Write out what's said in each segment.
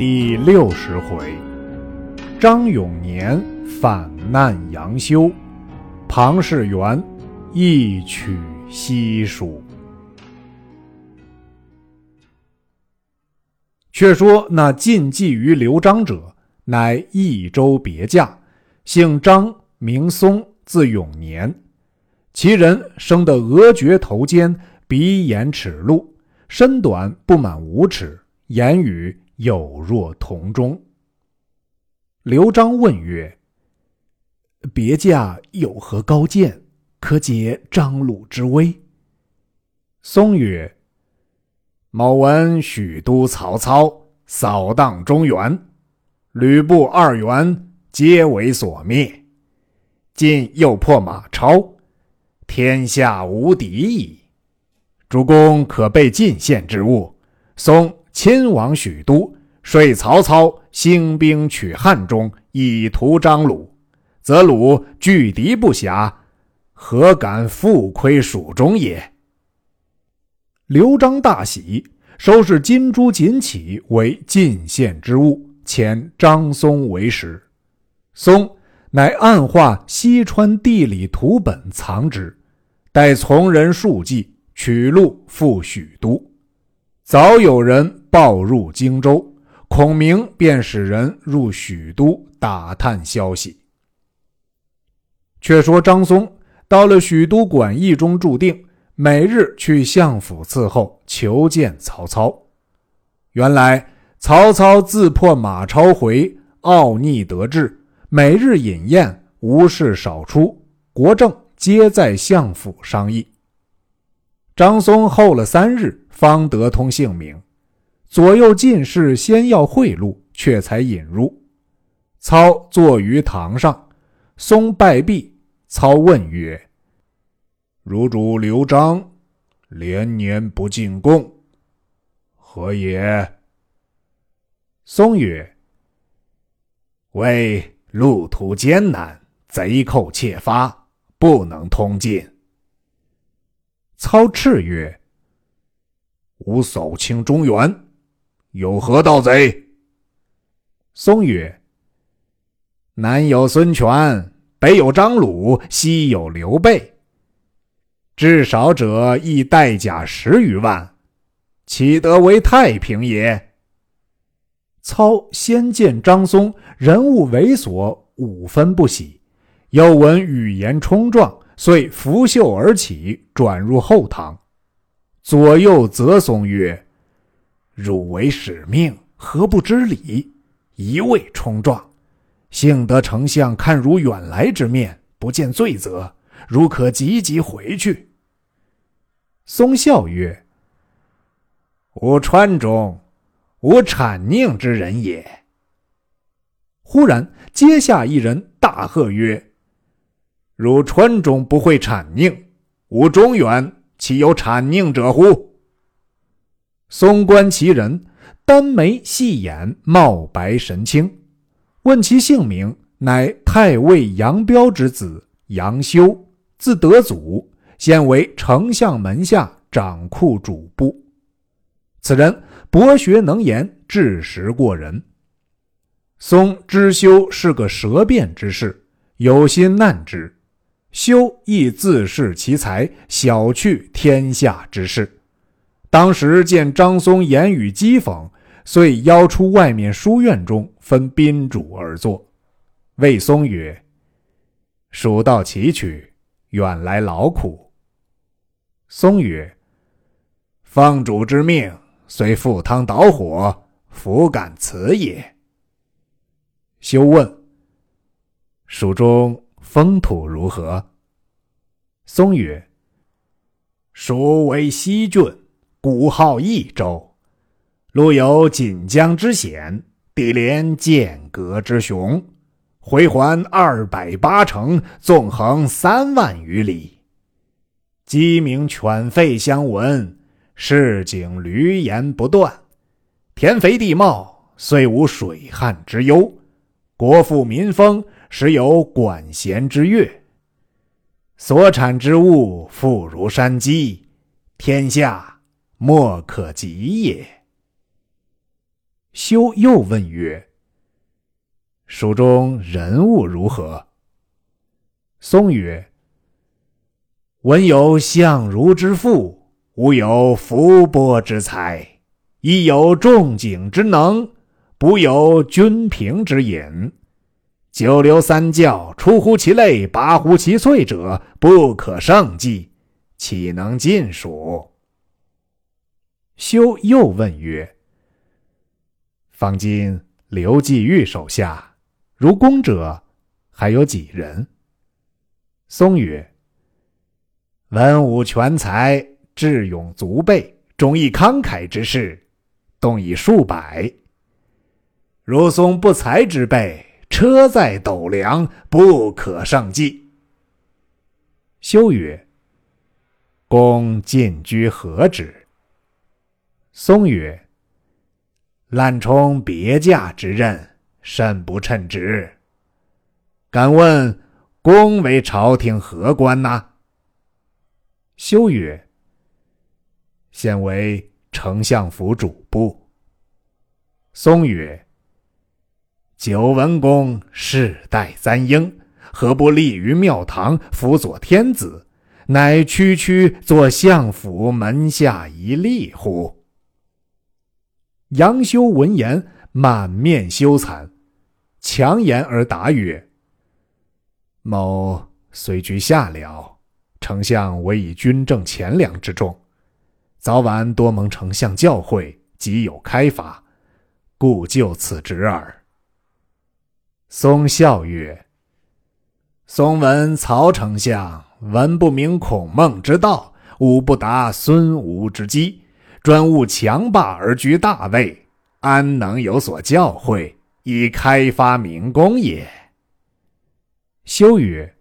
第六十回，张永年反难杨修，庞士元一曲西蜀。却说那进计于刘璋者，乃益州别驾，姓张，名松，字永年。其人生得额绝头尖，鼻眼齿露，身短不满五尺，言语。有若同中。刘璋问曰：“别驾有何高见，可解张鲁之危？”松曰：“某闻许都曹操扫荡中原，吕布二袁皆为所灭，今又破马超，天下无敌矣。主公可备进献之物，松。”亲往许都，说曹操兴兵取汉中，以图张鲁，则鲁拒敌不暇，何敢复窥蜀中也？刘璋大喜，收拾金珠锦旗为进献之物，遣张松为使。松乃暗画西川地理图本藏之，待从人数计，取路赴许都。早有人报入荆州，孔明便使人入许都打探消息。却说张松到了许都馆驿中注定，每日去相府伺候，求见曹操。原来曹操自破马超回，傲逆得志，每日饮宴，无事少出，国政皆在相府商议。张松候了三日。方得通姓名，左右进士先要贿赂，却才引入。操坐于堂上，松拜毕。操问曰：“汝主刘璋连年不进贡，何也？”松曰：“为路途艰难，贼寇窃发，不能通进。”操叱曰。吾扫清中原，有何盗贼？松曰：“南有孙权，北有张鲁，西有刘备，至少者亦带甲十余万，岂得为太平也？”操先见张松人物猥琐，五分不喜，又闻语言冲撞，遂拂袖而起，转入后堂。左右责松曰：“汝为使命，何不知礼？一味冲撞，幸得丞相看汝远来之面，不见罪责，汝可急急回去。”松笑曰：“吾川中无产宁之人也。”忽然阶下一人大喝曰：“汝川中不会产宁，吾中原。”岂有产宁者乎？松观其人，单眉细眼，貌白神清。问其姓名，乃太尉杨彪之子杨修，字德祖，现为丞相门下掌库主簿。此人博学能言，智识过人。松知修是个舌辩之士，有心难之。修亦自恃其才，小觑天下之事。当时见张松言语讥讽，遂邀出外面书院中，分宾主而坐。魏松曰：“蜀道崎岖，远来劳苦。”松曰：“方主之命，虽赴汤蹈火，弗敢辞也。”休问：“蜀中？”风土如何？松曰：“蜀为西郡，古号益州，路有锦江之险，地连剑阁之雄，回环二百八城，纵横三万余里，鸡鸣犬吠相闻，市井闾阎不断，田肥地茂，虽无水旱之忧，国富民丰。”时有管弦之乐，所产之物富如山积，天下莫可及也。修又问曰：“书中人物如何？”松曰：“文有相如之父，武有伏波之才，亦有仲景之能，不有君平之隐。九流三教，出乎其类，拔乎其萃者，不可胜计，岂能尽数？”修又问曰：“方今刘季玉手下如公者，还有几人？”松曰：“文武全才，智勇足备，忠义慷慨之士，动以数百。如松不才之辈，车载斗量，不可胜计。”修曰：“公进居何职？”松曰：“滥充别驾之任，甚不称职。敢问？”公为朝廷何官呐？修曰：“现为丞相府主簿。”松曰：“久闻公世代簪缨，何不立于庙堂，辅佐天子，乃区区做相府门下一吏乎？”杨修闻言，满面羞惭，强言而答曰。某虽居下僚，丞相委以军政钱粮之重，早晚多蒙丞相教诲，极有开发，故就此职耳。松笑曰：“松闻曹丞相文不明孔孟之道，武不达孙吴之机，专务强霸而居大位，安能有所教诲，以开发民工也？”修曰：“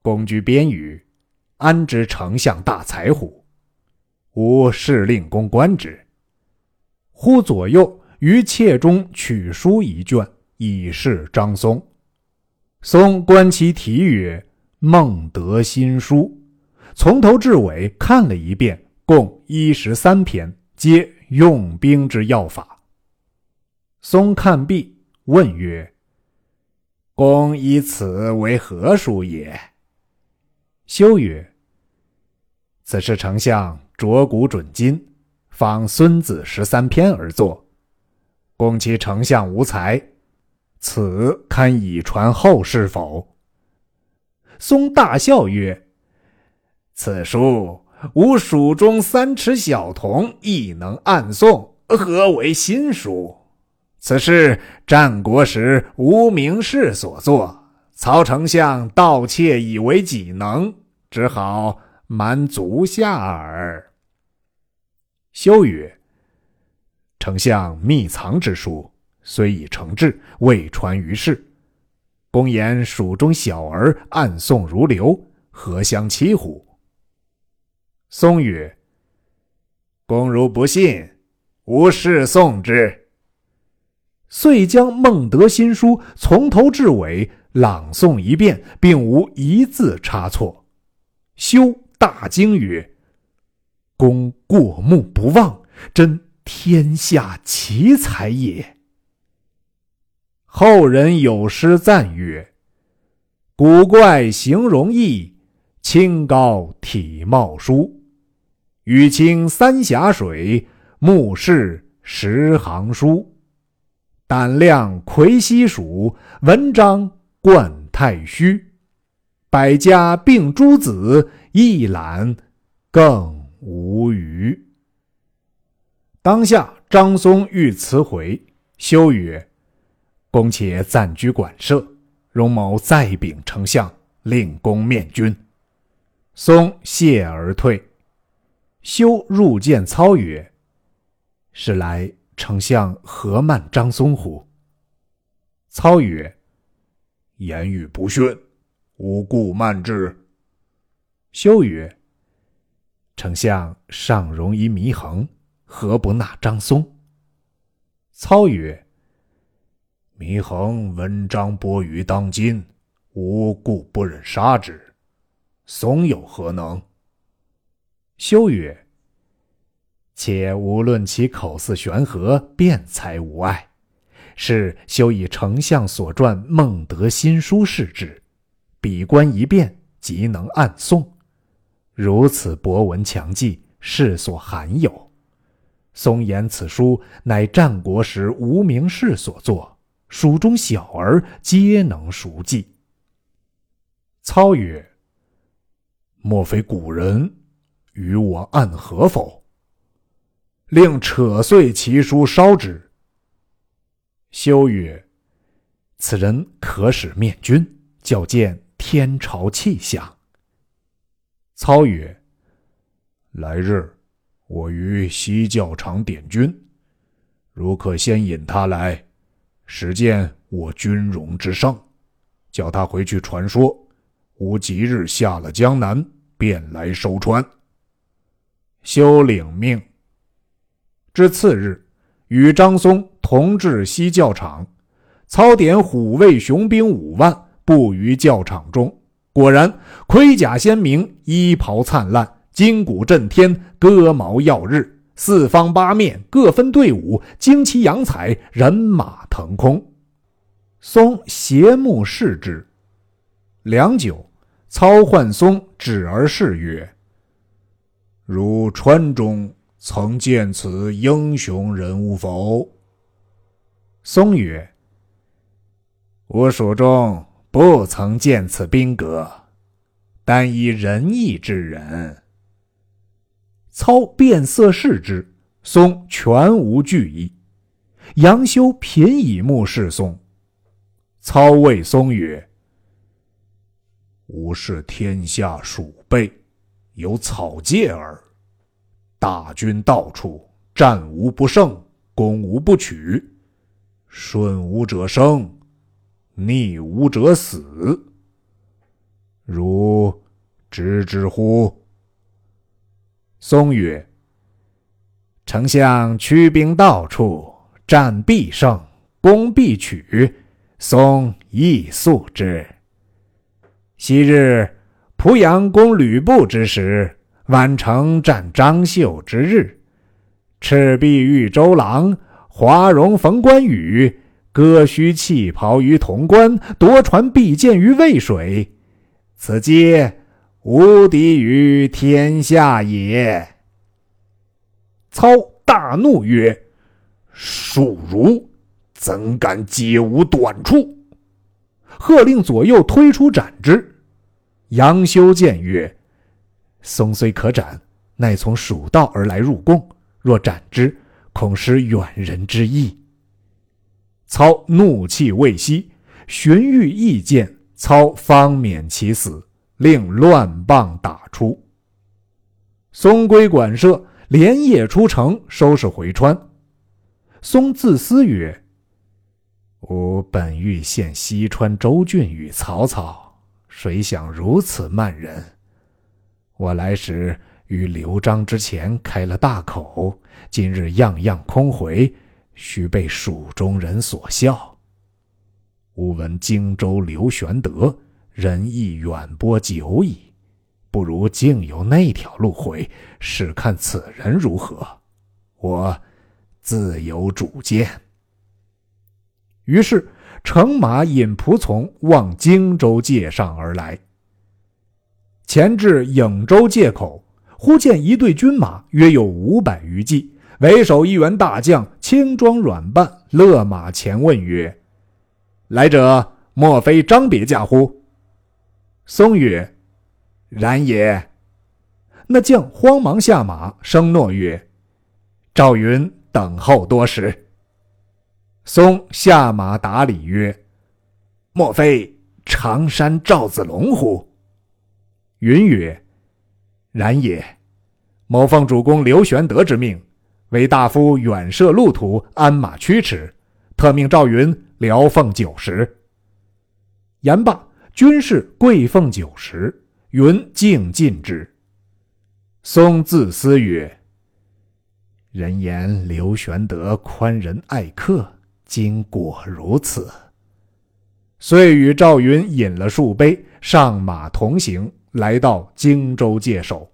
公居边隅，安知丞相大才乎？吾是令公观之。”忽左右于妾中取书一卷，以示张松。松观其题曰：“孟德新书。”从头至尾看了一遍，共一十三篇，皆用兵之要法。松看毕，问曰：公以此为何书也？修曰：“此是丞相酌古准今，仿《孙子》十三篇而作。公其丞相无才，此堪以传后世否？”松大笑曰：“此书吾蜀中三尺小童亦能暗诵，何为新书？”此是战国时无名氏所作，曹丞相盗窃以为己能，只好瞒足下耳。修曰：“丞相秘藏之书，虽已成制，未传于世。公言蜀中小儿暗诵如流，何相欺乎？”松曰：“公如不信，吾示诵之。”遂将孟德新书从头至尾朗诵一遍，并无一字差错。修大惊曰：“公过目不忘，真天下奇才也。”后人有诗赞曰：“古怪形容易，清高体貌殊。雨清三峡水，目视十行书。”胆量魁西蜀，文章冠太虚。百家并诸子，一览更无余。当下张松欲辞回，修曰：“公且暂居馆舍，容某再禀丞相，令公面君。”松谢而退。修入见操曰：“是来。”丞相何慢张松乎？操曰：“言语不逊，无故慢之。”修曰：“丞相尚容于祢衡，何不纳张松？”操曰：“祢衡闻张伯于当今，无故不忍杀之。松有何能？”修曰：“且无论其口似悬河，辩才无碍，是修以丞相所传《孟德新书》视之，比观一变，即能暗诵。如此博闻强记，世所罕有。松言此书乃战国时无名氏所作，蜀中小儿皆能熟记。操曰：“莫非古人与我暗合否？令扯碎其书，烧之。”修曰：“此人可使面君，较见天朝气象。”操曰：“来日我于西教场点军，如可先引他来，实见我军容之盛，叫他回去传说，吾即日下了江南，便来收川。”休领命。至次日，与张松同至西教场，操点虎卫雄兵五万布于教场中。果然，盔甲鲜明，衣袍灿烂，金鼓震天，戈矛耀日，四方八面各分队伍，旌旗扬彩，人马腾空。松斜目视之，良久，操唤松止而视曰：“如川中曾见此英雄人物否？”松曰：“我蜀中。”不曾见此兵革，但以仁义之人。操变色视之，松全无惧意。杨修频以目视松。操谓松曰：“吾视天下鼠辈，有草芥耳。大军到处，战无不胜，攻无不取，顺吾者生。”逆吾者死，如知之乎？松曰：“丞相驱兵到处，战必胜，攻必取，松亦速之。昔日濮阳攻吕布之时，宛城战张绣之日，赤壁遇周郎，华容逢关羽。”割须弃袍于潼关，夺船避箭于渭水，此皆无敌于天下也。操大怒曰：“庶儒怎敢揭吾短处？”喝令左右推出斩之。杨修谏曰：“松虽可斩，乃从蜀道而来入贡，若斩之，恐失远人之意。”操怒气未息，荀彧意见，操方免其死，令乱棒打出。松归馆舍，连夜出城收拾回川。松自思曰：“吾本欲献西川州郡与曹操，谁想如此慢人？我来时于刘璋之前开了大口，今日样样空回。”须被蜀中人所笑。吾闻荆州刘玄德仁义远播久矣，不如径由那条路回，试看此人如何。我自有主见。于是乘马引仆从往荆州界上而来。前至颍州界口，忽见一队军马，约有五百余骑。为首一员大将，轻装软扮，勒马前问曰：“来者，莫非张别驾乎？”松曰：“然也。”那将慌忙下马，声诺曰：“赵云等候多时。”松下马答礼曰：“莫非常山赵子龙乎？”云曰：“然也。某奉主公刘玄德之命。”为大夫远涉路途，鞍马驱驰，特命赵云聊奉酒食。言罢，军士跪奉酒食，云敬进之。松自思曰：“人言刘玄德宽仁爱客，今果如此。”遂与赵云饮了数杯，上马同行，来到荆州界首。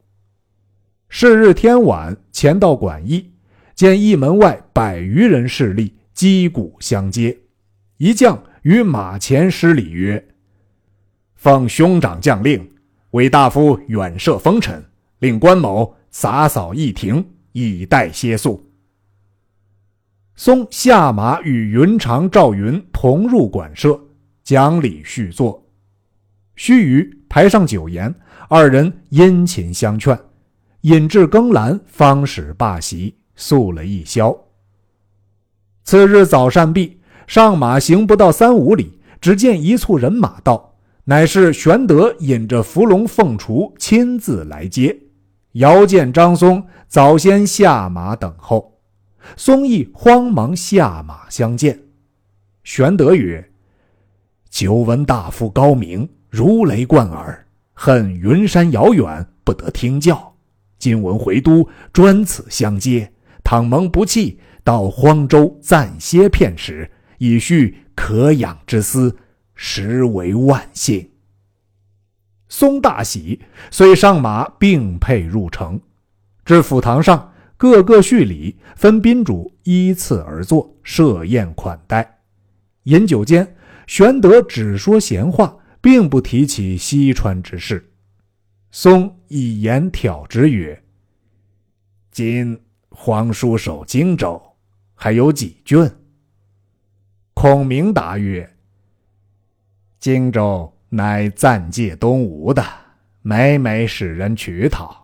是日天晚。前到馆驿，见驿门外百余人势力击鼓相接。一将于马前施礼曰：“奉兄长将令，为大夫远涉风尘，令关某洒扫驿庭，以待歇宿。”松下马与云长、赵云同入馆舍，讲礼叙坐。须臾，排上酒筵，二人殷勤相劝，饮至更阑，方始罢席，宿了一宵。次日早膳毕，上马行不到三五里，只见一簇人马到，乃是玄德引着伏龙凤雏亲自来接。遥见张松早先下马等候。松义慌忙下马相见，玄德曰：“久闻大夫高明，如雷贯耳，恨云山遥远，不得听教。今闻回都，专此相接。倘蒙不弃，到荒州暂歇片时，以叙可养之思，实为万幸。”松大喜，遂上马并辔入城，至府堂上。各个叙礼，分宾主依次而坐，设宴款待。饮酒间，玄德只说闲话，并不提起西川之事。松以言挑之曰：“今皇叔守荆州，还有几郡？”孔明答曰：“荆州乃暂借东吴的，每每使人取讨。”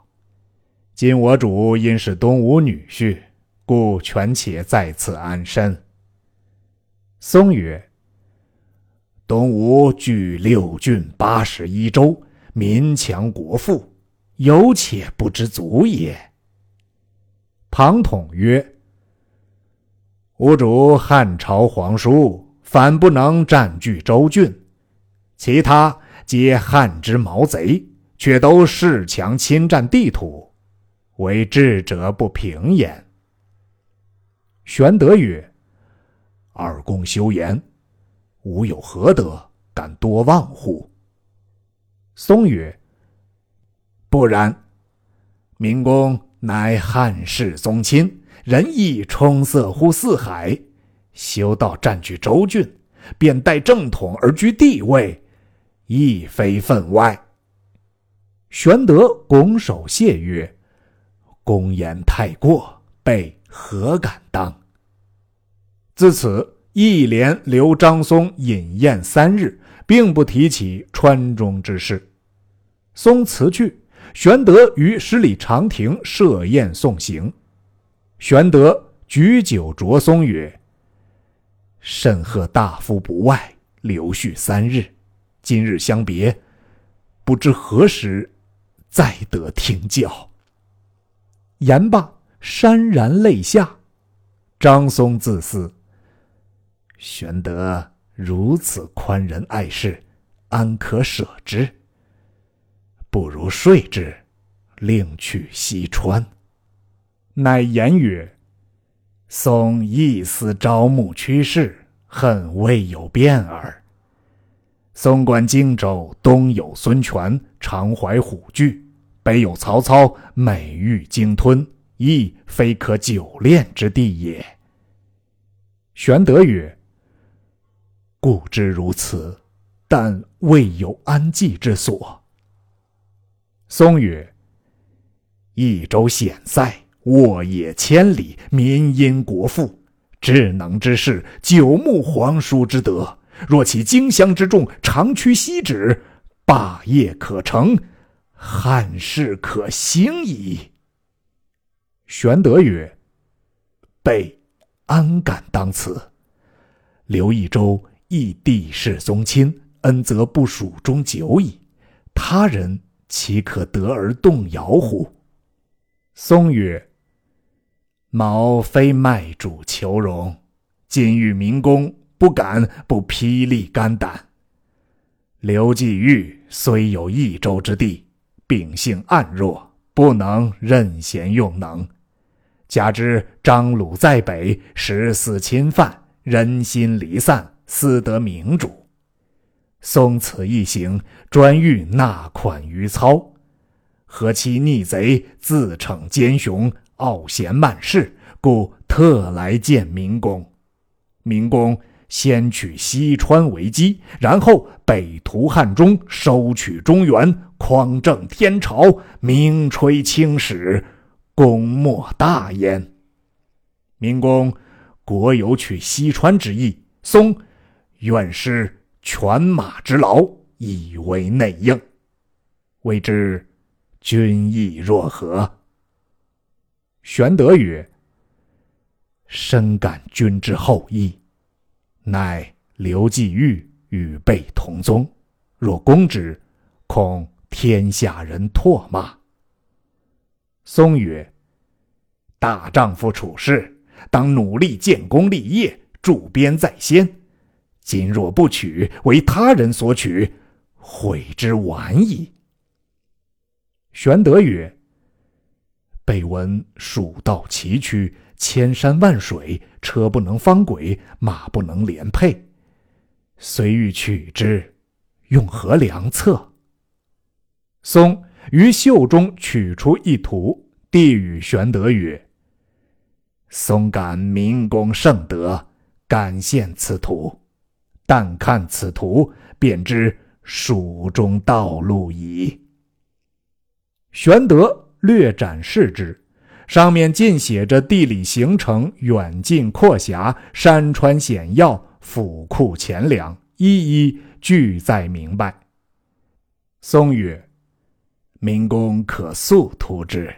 今我主因是东吴女婿，故权且在此安身。松曰：“东吴据六郡八十一州，民强国富，有且不知足也。”庞统曰：“吾主汉朝皇叔，反不能占据州郡，其他皆汉之毛贼，却都恃强侵占地土。”为智者不平焉。玄德曰：“二公休言，吾有何德，敢多望乎？”松曰：“不然，明公乃汉室宗亲，仁义充塞乎四海，修道占据州郡，便带正统而居地位，亦非分外。”玄德拱手谢曰。公言太过，备何敢当？自此一连留张松饮宴三日，并不提起川中之事。松辞去，玄德于十里长亭设宴送行。玄德举酒酌松曰：“甚贺大夫不外，留续三日。今日相别，不知何时再得听教。”言罢，潸然泪下。张松自私：玄德如此宽仁爱士，安可舍之？不如睡之，另去西川。乃言曰：“松一思朝暮趋势，恨未有变耳。松管荆州，东有孙权，常怀虎踞。”北有曹操，美玉鲸吞，亦非可久恋之地也。玄德曰：“故知如此，但未有安济之所。”松曰：“益州险塞，沃野千里，民殷国富，智能之士，久慕皇叔之德。若其荆襄之众长驱西止，霸业可成。”汉室可兴矣。玄德曰：“备安敢当此？刘益州亦帝室宗亲，恩泽不属中久矣。他人岂可得而动摇乎？”松曰：“毛非卖主求荣，今遇明公，不敢不披力肝胆。刘季玉虽有益州之地。”秉性暗弱，不能任贤用能。加之张鲁在北，十四侵犯，人心离散，私得明主。松此一行，专欲纳款于操，何其逆贼自逞奸雄，傲贤慢士，故特来见明公。明公先取西川为基，然后北屠汉中，收取中原，匡正天朝，名垂青史，功莫大焉。明公国有取西川之意，松愿施犬马之劳，以为内应。未知君意若何？玄德曰：“深感君之厚意，乃刘季玉与备同宗，若攻之，恐天下人唾骂。”松曰：“大丈夫处世，当努力建功立业，助边在先。今若不取，为他人所取，悔之晚矣。”玄德曰：“备闻蜀道崎岖，千山万水，车不能方轨，马不能连辔。虽欲取之，用何良策？”松于袖中取出一图，递与玄德曰：“松感明公圣德，感献此图。但看此图，便知蜀中道路矣。”玄德略展示之，上面尽写着地理行程、远近阔狭、山川险要、府库钱粮，一一俱在明白。松曰：“明公可速图之。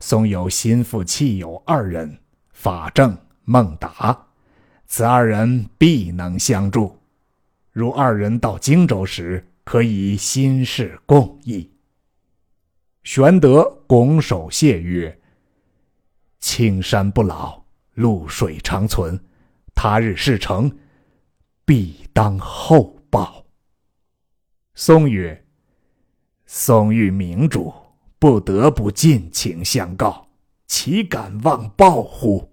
松有心腹戚友二人，法正、孟达，此二人必能相助。如二人到荆州时，可以心事共议。”玄德拱手谢曰：“青山不老，露水长存。他日事成，必当厚报。”松曰：“松遇明主，不得不尽情相告，岂敢忘报乎？”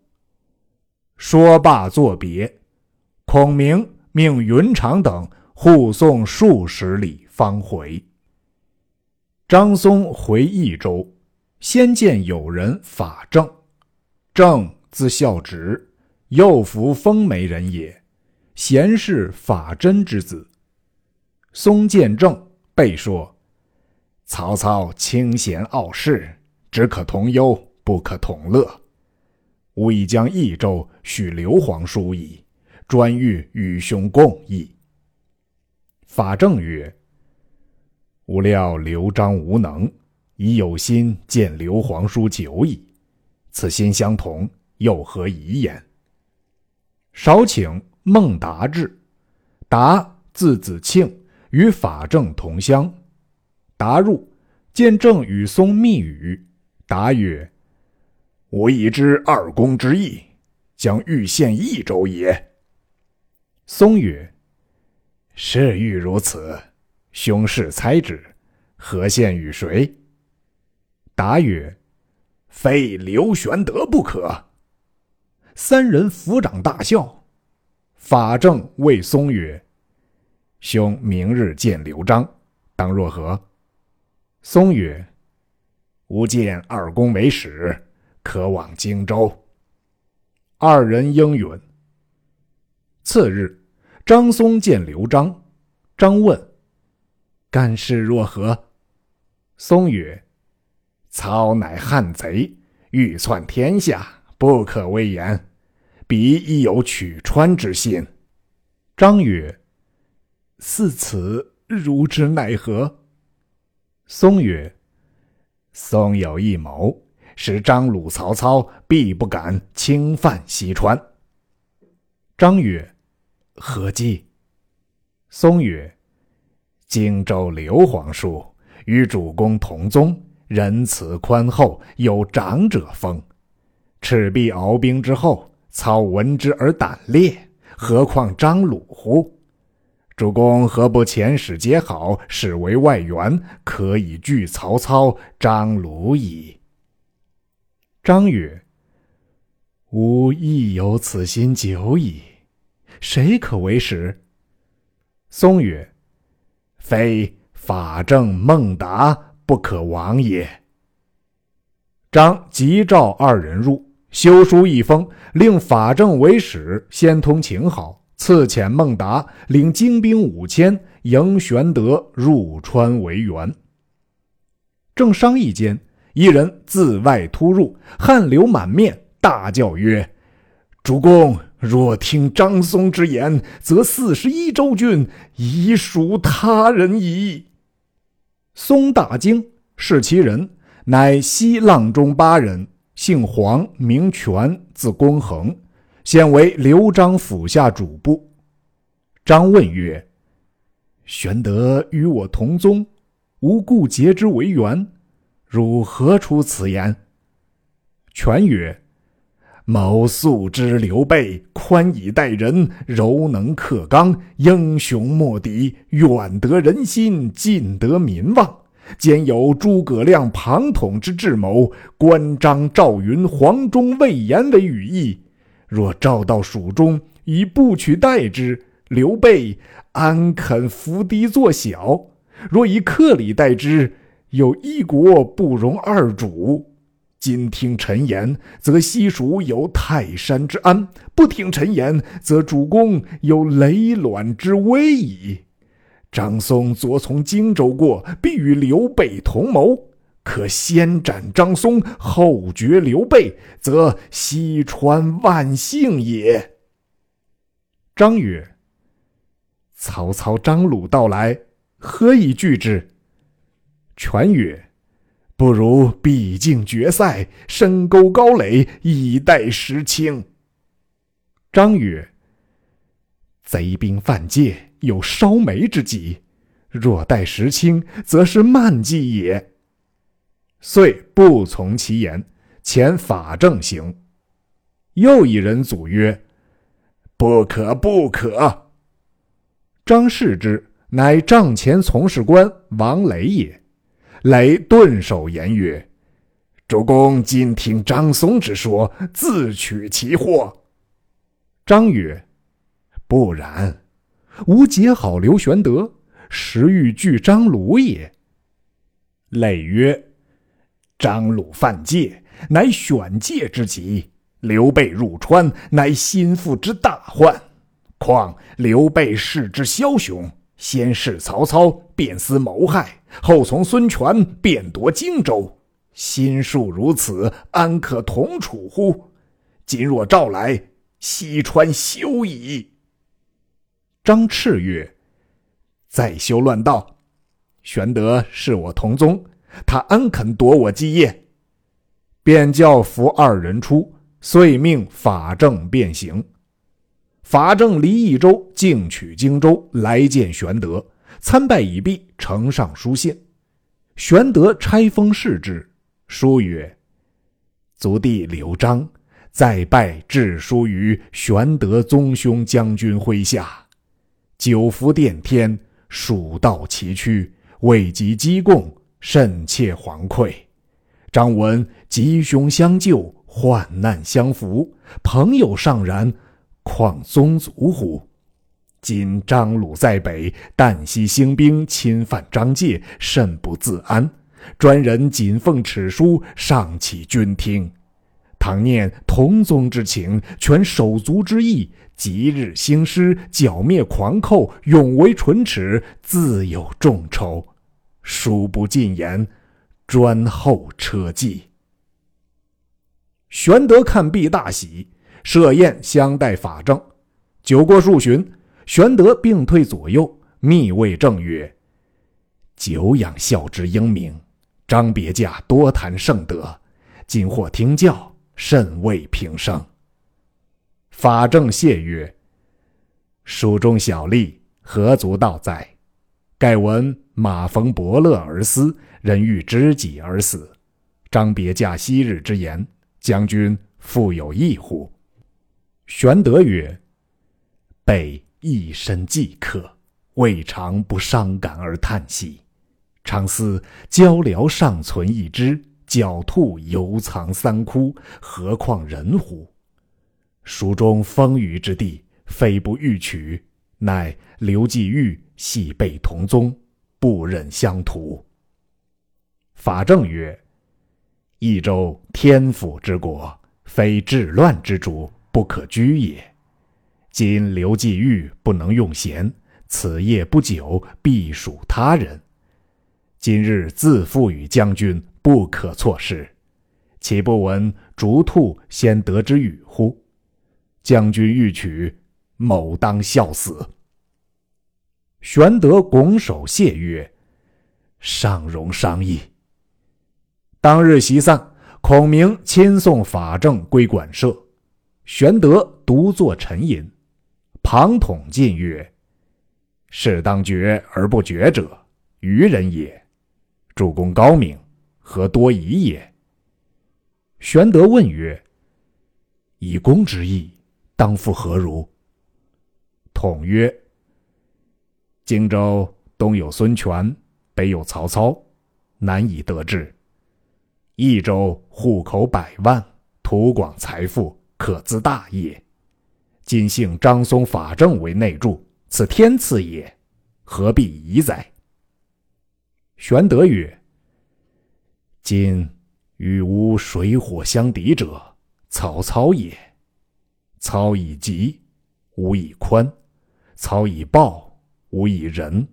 说罢作别。孔明命云长等护送数十里，方回。张松回益州，先见友人法正。正字孝直，右扶风梅人也，贤士法真之子。松见正，备说：“曹操清贤傲世，只可同忧，不可同乐。吾已将益州许刘皇叔矣，专欲与兄共议。”法正曰。吾料刘璋无能，已有心见刘皇叔久矣。此心相同，又何疑焉？少请孟达至。达字子庆，与法正同乡。达入，见正与松密语。答曰：“吾已知二公之意，将欲献益州也。”松曰：“是欲如此。”兄事猜之，何献与谁？答曰：“非刘玄德不可。”三人抚掌大笑。法正谓松曰：“兄明日见刘璋，当若何？”松曰：“吾见二公为使，可往荆州。”二人应允。次日，张松见刘璋，张问。干事若何？松曰：“操乃汉贼，欲篡天下，不可为言。彼亦有取川之心。”张曰：“似此，如之奈何？”松曰：“松有一谋，使张鲁、曹操必不敢侵犯西川。”张曰：“何计？”松曰：荆州刘皇叔与主公同宗，仁慈宽厚，有长者风。赤壁鏖兵之后，操闻之而胆裂，何况张鲁乎？主公何不遣使结好，使为外援，可以拒曹操、张鲁矣？张曰：“吾亦有此心久矣，谁可为使？”松曰。非法正孟达不可亡也。张即召二人入，修书一封，令法正为使，先通情好，赐遣孟达领精兵五千，迎玄德入川为援。正商议间，一人自外突入，汗流满面，大叫曰：“主公！”若听张松之言，则四十一州郡已属他人矣。松大惊，是其人，乃西阆中八人，姓黄，名权，字公衡，现为刘璋府下主簿。张问曰：“玄德与我同宗，无故结之为缘，汝何出此言？”权曰。某素知刘备宽以待人，柔能克刚，英雄莫敌，远得人心，近得民望，兼有诸葛亮庞统之智谋，关张赵云、黄忠、魏延为羽翼。若召到蜀中，以不取代之，刘备安肯伏低作小？若以克礼待之，有一国不容二主。今听臣言，则西蜀有泰山之安；不听臣言，则主公有雷卵之危矣。张松昨从荆州过，必与刘备同谋，可先斩张松，后绝刘备，则西川万幸也。张曰：“曹操、张鲁到来，何以拒之？”权曰。不如毕竟决赛，深沟高垒，以待时清。张曰：“贼兵犯界，有烧眉之急，若待时清，则是慢计也。”遂不从其言，遣法正行。又一人阻曰：“不可，不可！”张视之，乃帐前从事官王雷也。雷顿首言曰：“主公今听张松之说，自取其祸。”张曰：“不然，吾结好刘玄德，实欲拒张鲁也。”累曰：“张鲁犯界，乃选界之急；刘备入川，乃心腹之大患。况刘备势之枭雄。”先是曹操，便思谋害；后从孙权，便夺荆州。心术如此，安可同处乎？今若召来，西川休矣。张赤曰：“再休乱道。玄德是我同宗，他安肯夺我基业？”便叫扶二人出，遂命法正便行。法正离益州，径取荆州，来见玄德。参拜已毕，呈上书信。玄德拆封视之，书曰：“族弟刘璋再拜致书于玄德宗兄将军麾下，久服殿天，蜀道崎岖，未及积贡，甚切惶愧。张闻吉凶相救，患难相扶，朋友尚然。”况宗族乎？今张鲁在北，旦夕兴兵侵犯张界，甚不自安。专人谨奉此书，上启君听。倘念同宗之情，全手足之义，即日兴师，剿灭狂寇，永为唇齿，自有众筹。书不尽言，专候车骑。玄德看毕，大喜。设宴相待法正，酒过数巡，玄德并退左右，密谓正曰：“久仰孝之英明，张别驾多谈圣德，今或听教，甚慰平生。”法正谢曰：“蜀中小吏何足道哉？盖闻马逢伯乐而思，人遇知己而死。张别驾昔日之言，将军复有异乎？”玄德曰：“备一身饥渴，未尝不伤感而叹息。常思鹪鹩尚存一只，狡兔犹藏三窟，何况人乎？蜀中风雨之地，非不欲取，乃刘季玉系备同宗，不忍相图。”法正曰：“益州天府之国，非治乱之主不可居也。今刘季玉不能用贤，此业不久必属他人。今日自赋予将军，不可错失。岂不闻逐兔先得之语乎？将军欲取，某当效死。玄德拱手谢曰：“尚容商议。”当日席散，孔明亲送法正归馆舍，玄德独坐沉吟。庞统进曰：“事当决而不决者，愚人也。主公高明，何多疑也？”玄德问曰：“以公之意，当复何如？”统曰：“荆州东有孙权，北有曹操，难以得志。”益州户口百万，土广财富，可自大也。今幸张松、法正为内助，此天赐也，何必疑哉？玄德曰：“今与吾水火相敌者，曹操也。操以急，吾以宽；操以暴，吾以仁；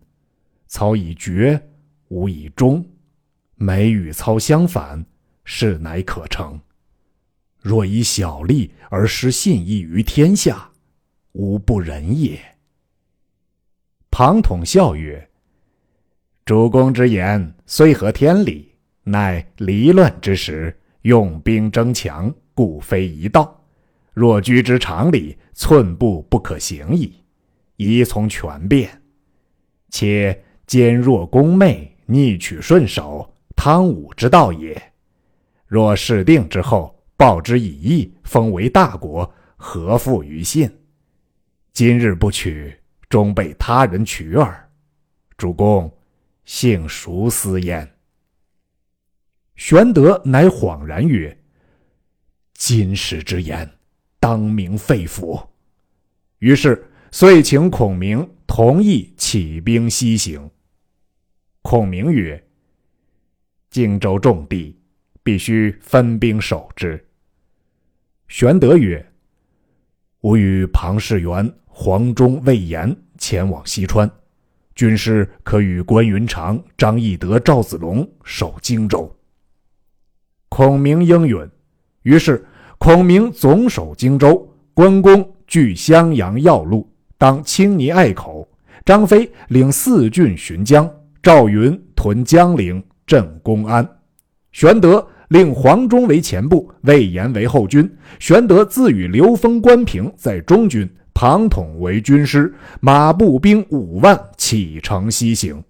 操以绝，吾以忠。每与操相反。”事乃可成。若以小利而失信义于天下，吾不仁也。庞统笑曰：“主公之言虽合天理，乃离乱之时，用兵争强，故非一道。若居之常理，寸步不可行矣。宜从权变，且兼弱攻媚，逆取顺守，汤武之道也。”若事定之后，报之以义，封为大国，何负于信？今日不取，终被他人取耳。主公，幸孰思焉？玄德乃恍然曰：“今时之言，当明肺腑。”于是遂请孔明同意起兵西行。孔明曰：“荆州重地。”必须分兵守之。玄德曰：“吾与庞士元、黄忠、魏延前往西川，军师可与关云长、张翼德、赵子龙守荆州。”孔明应允。于是孔明总守荆州，关公据襄阳要路，当青泥隘口；张飞领四郡巡江，赵云屯江陵镇公安，玄德。令黄忠为前部，魏延为后军。玄德自与刘封、关平在中军，庞统为军师，马步兵五万启程西行。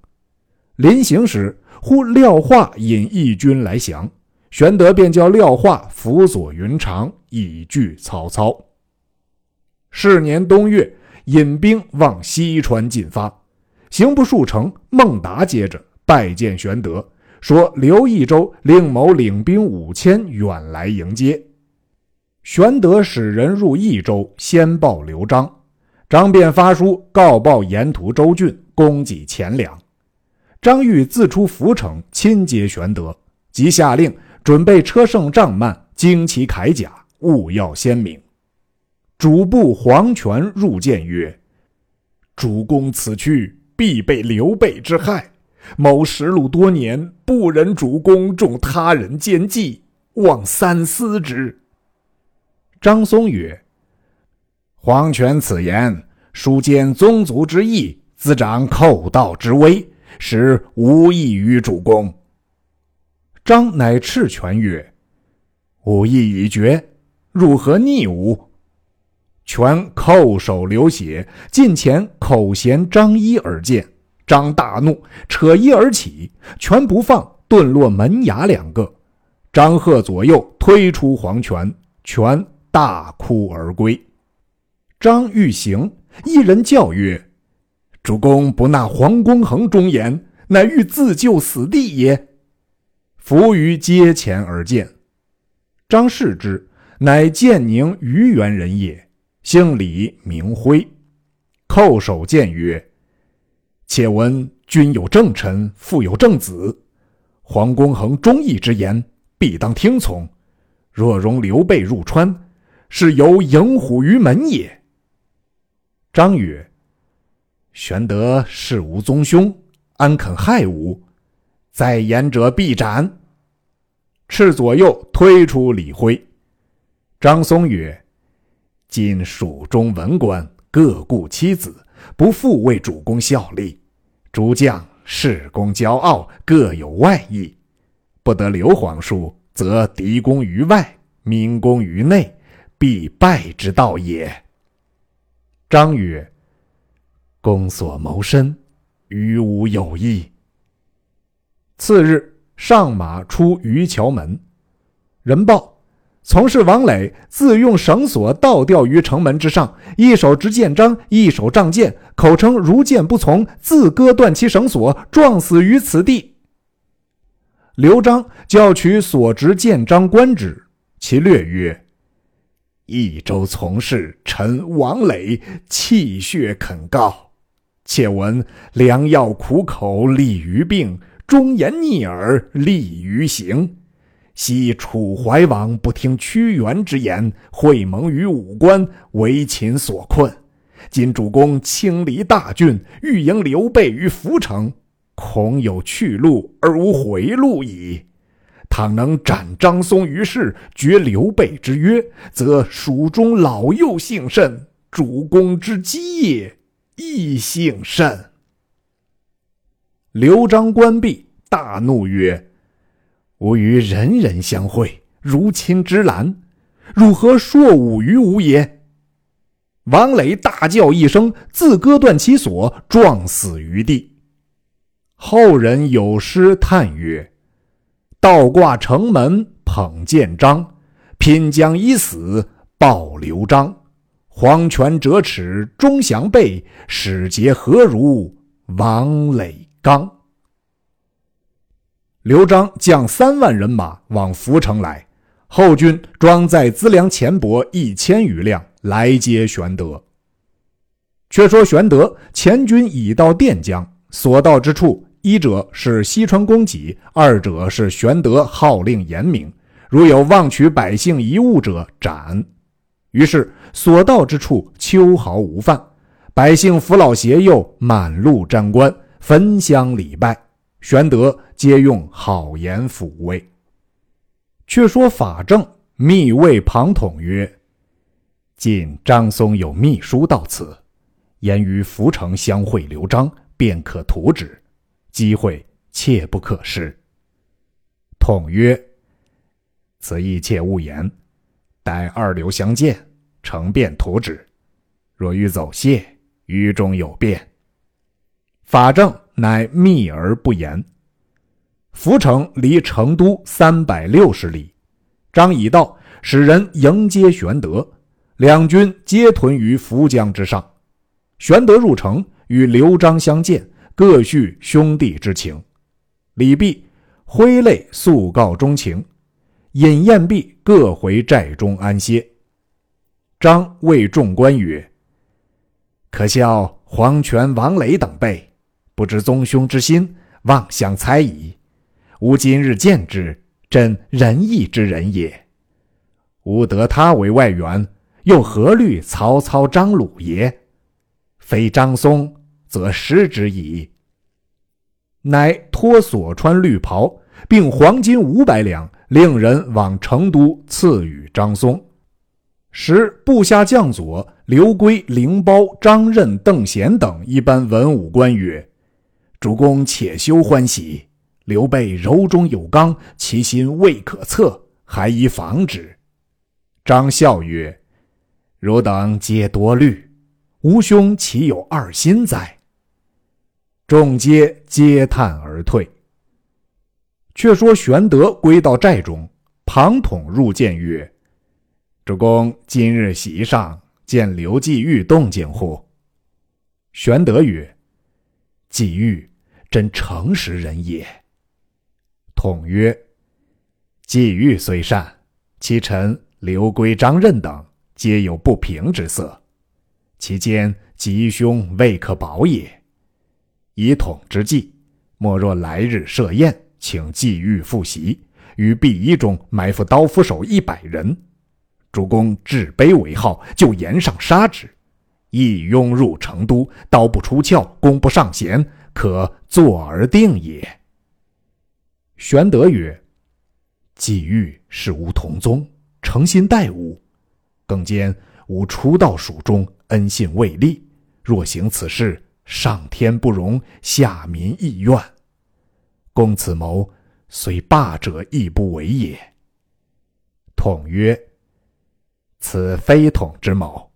临行时，忽廖化引义军来降，玄德便叫廖化辅佐云长，以拒曹操。是年冬月，引兵往西川进发，行不数程，孟达接着拜见玄德。说刘益州令某领兵五千远来迎接，玄德使人入益州，先报刘璋，张便发书告报沿途州郡，供给钱粮。张玉自出涪城亲接玄德，即下令准备车胜帐幔、旌旗铠甲，务要鲜明。主簿黄权入见曰：“主公此去，必被刘备之害。”某食禄多年，不忍主公中他人奸计，望三思之。张松曰：“黄权此言，书兼宗族之义，滋长寇盗之威，实无益于主公。”张乃斥权曰：“吾意已决，如何逆吾？”权叩首流血，近前口衔张衣而见。张大怒，扯衣而起，拳不放，顿落门牙两个。张贺左右推出黄泉，泉大哭而归。张欲行，一人叫曰：“主公不纳黄公衡忠言，乃欲自救死地也。”伏于阶前而见。张视之，乃建宁虞园人也，姓李，名辉。叩首见曰。且闻君有正臣，父有正子。黄公衡忠义之言，必当听从。若容刘备入川，是由迎虎于门也。”张曰：“玄德是无宗兄，安肯害吾？再言者必斩。”赤左右推出李辉。张松曰：“今蜀中文官各顾妻子，不复为主公效力。诸将恃功骄傲，各有外意，不得刘皇叔，则敌攻于外，民攻于内，必败之道也。”张曰：“公所谋身，与吾有益。”次日上马出渔桥门，人报从事王磊自用绳索倒吊于城门之上，一手执剑章，一手仗剑，口称如剑不从，自割断其绳索，撞死于此地。刘璋叫取所执剑章观之，其略曰。益州从事，臣王磊气血肯告。且闻良药苦口利于病，忠言逆耳利于行。昔楚怀王不听屈原之言，会盟于武关，为秦所困。今主公亲离大郡，欲迎刘备于涪城，恐有去路而无回路矣。倘能斩张松于市，绝刘备之约，则蜀中老幼幸甚，主公之基业亦幸甚。刘璋关闭，大怒曰：“吾与人人相会，如亲之兰，汝何硕武于吾也？”王磊大叫一声，自割断其锁，撞死于地。后人有诗叹曰。倒挂城门捧剑章，拼将一死报刘璋。黄泉折尺终降背，使节何如王磊刚？刘璋将三万人马往涪城来，后军装载资粮钱帛一千余辆来接玄德。却说玄德前军已到垫江，所到之处。一者是西川公给，二者是玄德号令严明，如有妄取百姓遗物者，斩。于是所到之处，秋毫无犯，百姓扶老携幼，满路沾官，焚香礼拜，玄德皆用好言抚慰。却说法正密谓庞统曰：“今张松有密书到此，言于涪城相会刘璋，便可图之。”机会切不可失。统曰：“此一切勿言，待二流相见，成便图之。若欲走谢，于中有变。”法正乃密而不言。涪城离成都三百六十里，张已到，使人迎接玄德，两军皆屯于涪江之上。玄德入城，与刘璋相见。各叙兄弟之情，李毕挥泪诉告衷情，饮宴毕，各回寨中安歇。张谓众官曰：“可笑黄权、王磊等辈，不知宗兄之心，妄相猜疑。吾今日见之，真仁义之人也。吾得他为外援，又何虑曹操、张鲁也？非张松。”则失之矣。乃脱所穿绿袍，并黄金五百两，令人往成都赐予张松。时部下将佐刘圭、凌苞、张任、邓贤等一般文武官曰：“主公且休欢喜。刘备柔中有刚，其心未可测，还宜防之。”张笑曰：“汝等皆多虑，吾兄岂有二心哉？”众皆嗟叹而退。却说玄德归到寨中，庞统入见曰：“主公今日席上见刘季玉动静乎？”玄德曰：“季玉真诚实人也。”统曰：“季玉虽善，其臣刘圭、张任等皆有不平之色，其间吉凶未可保也。”以统之计，莫若来日设宴，请季玉复席，于毕仪中埋伏刀斧手一百人。主公置卑为号，就言上杀之。一拥入成都，刀不出鞘，弓不上弦，可坐而定也。玄德曰：“季玉是吾同宗，诚心待吾，更兼吾初到蜀中，恩信未立。若行此事，上天不容，下民亦怨。公此谋，虽霸者亦不为也。”统曰：“此非统之谋。”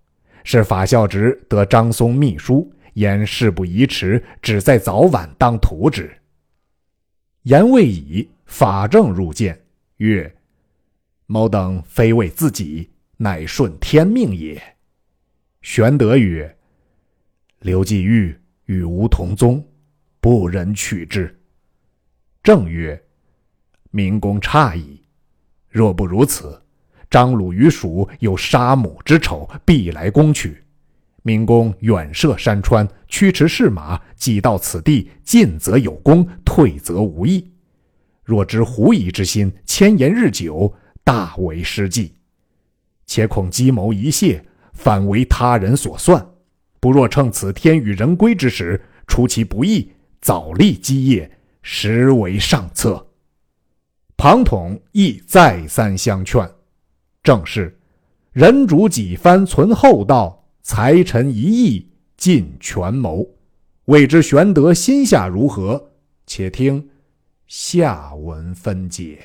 是法孝直得张松密书，言事不宜迟，只在早晚当图之。言未已，法正入见，曰：“某等非为自己，乃顺天命也。”玄德曰：“刘季玉与吾同宗，不忍取之。”正曰：“明公诧异，若不如此。”张鲁与蜀有杀母之仇，必来攻取。明公远涉山川，驱驰士马，既到此地，进则有功，退则无益。若知狐疑之心，迁延日久，大为失计。且恐计谋一泄，反为他人所算。不若趁此天与人归之时，出其不意，早立基业，实为上策。庞统亦再三相劝。正是，人主几番存厚道，才臣一意尽权谋。未知玄德心下如何？且听下文分解。